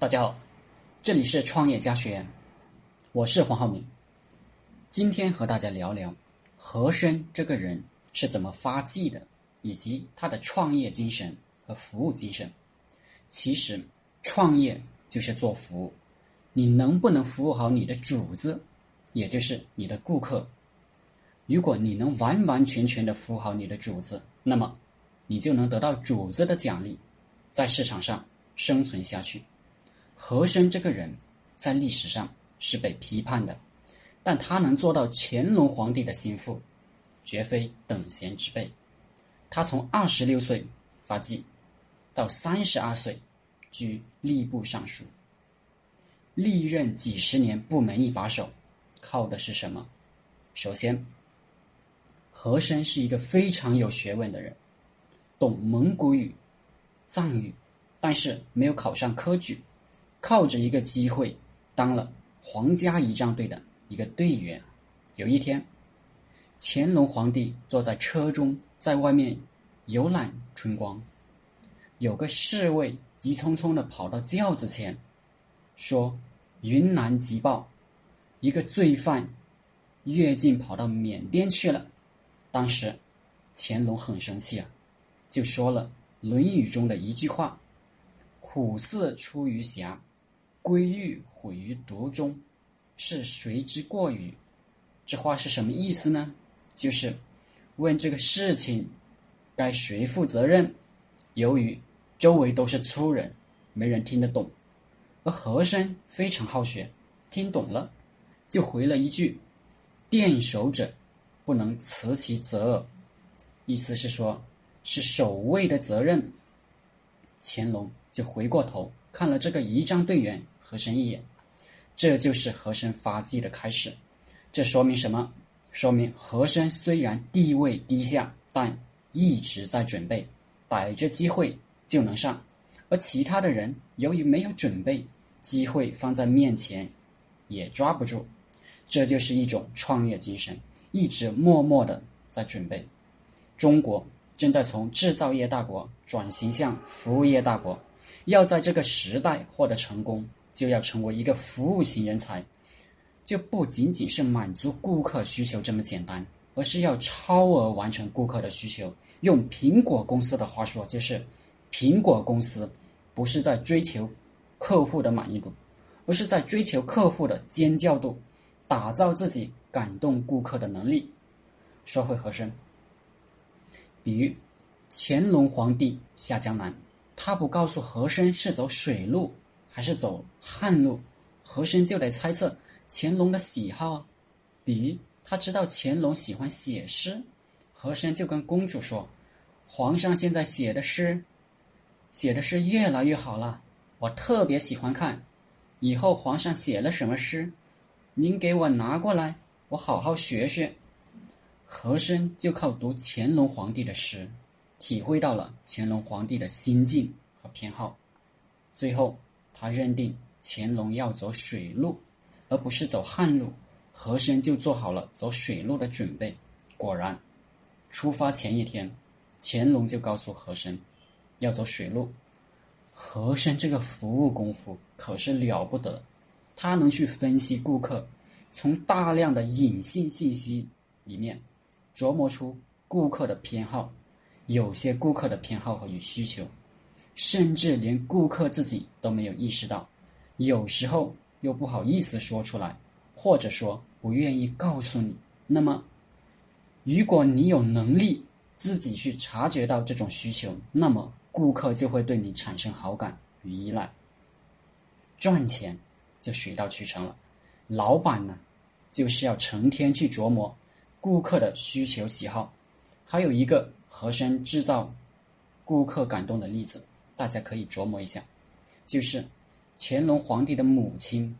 大家好，这里是创业家学院，我是黄浩明。今天和大家聊聊和珅这个人是怎么发迹的，以及他的创业精神和服务精神。其实，创业就是做服务，你能不能服务好你的主子，也就是你的顾客？如果你能完完全全的服务好你的主子，那么你就能得到主子的奖励，在市场上生存下去。和珅这个人，在历史上是被批判的，但他能做到乾隆皇帝的心腹，绝非等闲之辈。他从二十六岁发迹，到三十二岁居吏部尚书，历任几十年部门一把手，靠的是什么？首先，和珅是一个非常有学问的人，懂蒙古语、藏语，但是没有考上科举。靠着一个机会，当了皇家仪仗队的一个队员。有一天，乾隆皇帝坐在车中，在外面游览春光，有个侍卫急匆匆的跑到轿子前，说：“云南急报，一个罪犯越境跑到缅甸去了。”当时，乾隆很生气啊，就说了《论语》中的一句话：“虎兕出于峡。”归狱毁于毒中，是谁之过与？这话是什么意思呢？就是问这个事情该谁负责任。由于周围都是粗人，没人听得懂，而和珅非常好学，听懂了，就回了一句：“殿守者不能辞其责耳。”意思是说，是守卫的责任。乾隆就回过头看了这个仪仗队员。和珅一眼，这就是和珅发迹的开始。这说明什么？说明和珅虽然地位低下，但一直在准备，逮着机会就能上。而其他的人由于没有准备，机会放在面前也抓不住。这就是一种创业精神，一直默默的在准备。中国正在从制造业大国转型向服务业大国，要在这个时代获得成功。就要成为一个服务型人才，就不仅仅是满足顾客需求这么简单，而是要超额完成顾客的需求。用苹果公司的话说，就是苹果公司不是在追求客户的满意度，而是在追求客户的尖叫度，打造自己感动顾客的能力。说回和珅，比如乾隆皇帝下江南，他不告诉和珅是走水路。还是走汉路，和珅就得猜测乾隆的喜好。比如他知道乾隆喜欢写诗，和珅就跟公主说：“皇上现在写的诗，写的诗越来越好了，我特别喜欢看。以后皇上写了什么诗，您给我拿过来，我好好学学。”和珅就靠读乾隆皇帝的诗，体会到了乾隆皇帝的心境和偏好，最后。他认定乾隆要走水路，而不是走汉路，和珅就做好了走水路的准备。果然，出发前一天，乾隆就告诉和珅要走水路。和珅这个服务功夫可是了不得，他能去分析顾客，从大量的隐性信息里面琢磨出顾客的偏好，有些顾客的偏好和与需求。甚至连顾客自己都没有意识到，有时候又不好意思说出来，或者说不愿意告诉你。那么，如果你有能力自己去察觉到这种需求，那么顾客就会对你产生好感与依赖。赚钱就水到渠成了。老板呢，就是要成天去琢磨顾客的需求喜好。还有一个和珅制造顾客感动的例子。大家可以琢磨一下，就是乾隆皇帝的母亲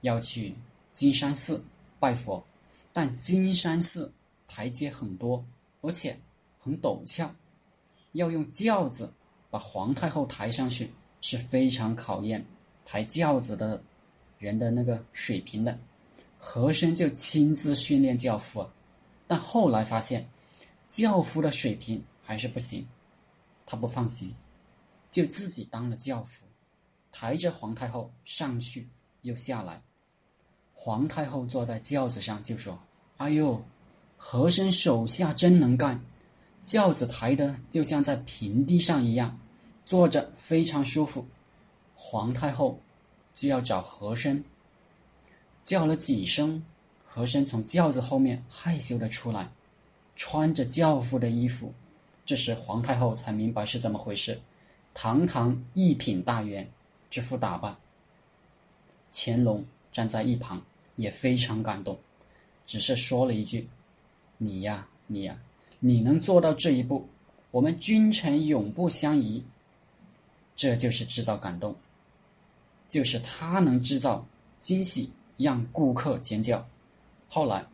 要去金山寺拜佛，但金山寺台阶很多，而且很陡峭，要用轿子把皇太后抬上去，是非常考验抬轿子的人的那个水平的。和珅就亲自训练轿夫，但后来发现轿夫的水平还是不行，他不放心。就自己当了轿夫，抬着皇太后上去又下来。皇太后坐在轿子上就说：“哎呦，和珅手下真能干，轿子抬的就像在平地上一样，坐着非常舒服。”皇太后就要找和珅，叫了几声，和珅从轿子后面害羞的出来，穿着轿夫的衣服。这时皇太后才明白是怎么回事，堂堂一品大员，这副打扮。乾隆站在一旁也非常感动，只是说了一句：“你呀，你呀，你能做到这一步，我们君臣永不相疑。”这就是制造感动。就是他能制造惊喜，让顾客尖叫。后来，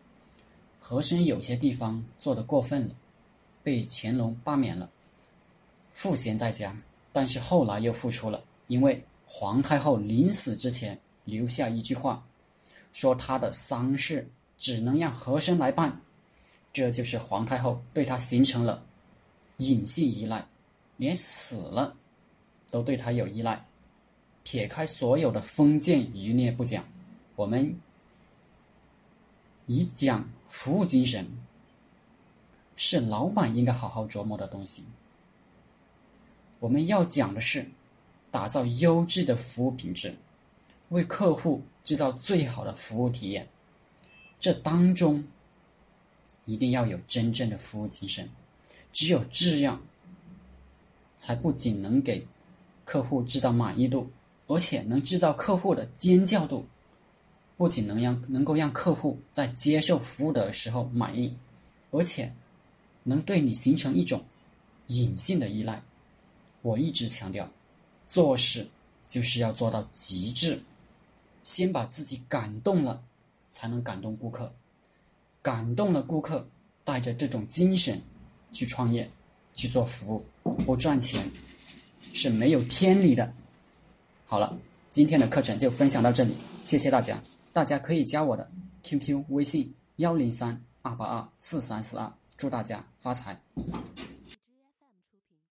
和珅有些地方做得过分了，被乾隆罢免了，赋闲在家。但是后来又复出了，因为皇太后临死之前留下一句话，说他的丧事只能让和珅来办。这就是皇太后对他形成了隐性依赖，连死了都对他有依赖。撇开所有的封建余孽不讲，我们以讲服务精神，是老板应该好好琢磨的东西。我们要讲的是打造优质的服务品质，为客户制造最好的服务体验。这当中一定要有真正的服务精神，只有这样，才不仅能给客户制造满意度。而且能制造客户的尖叫度，不仅能让能够让客户在接受服务的时候满意，而且能对你形成一种隐性的依赖。我一直强调，做事就是要做到极致，先把自己感动了，才能感动顾客。感动了顾客，带着这种精神去创业、去做服务，不赚钱是没有天理的。好了，今天的课程就分享到这里，谢谢大家。大家可以加我的 QQ 微信幺零三二八二四三四二，祝大家发财。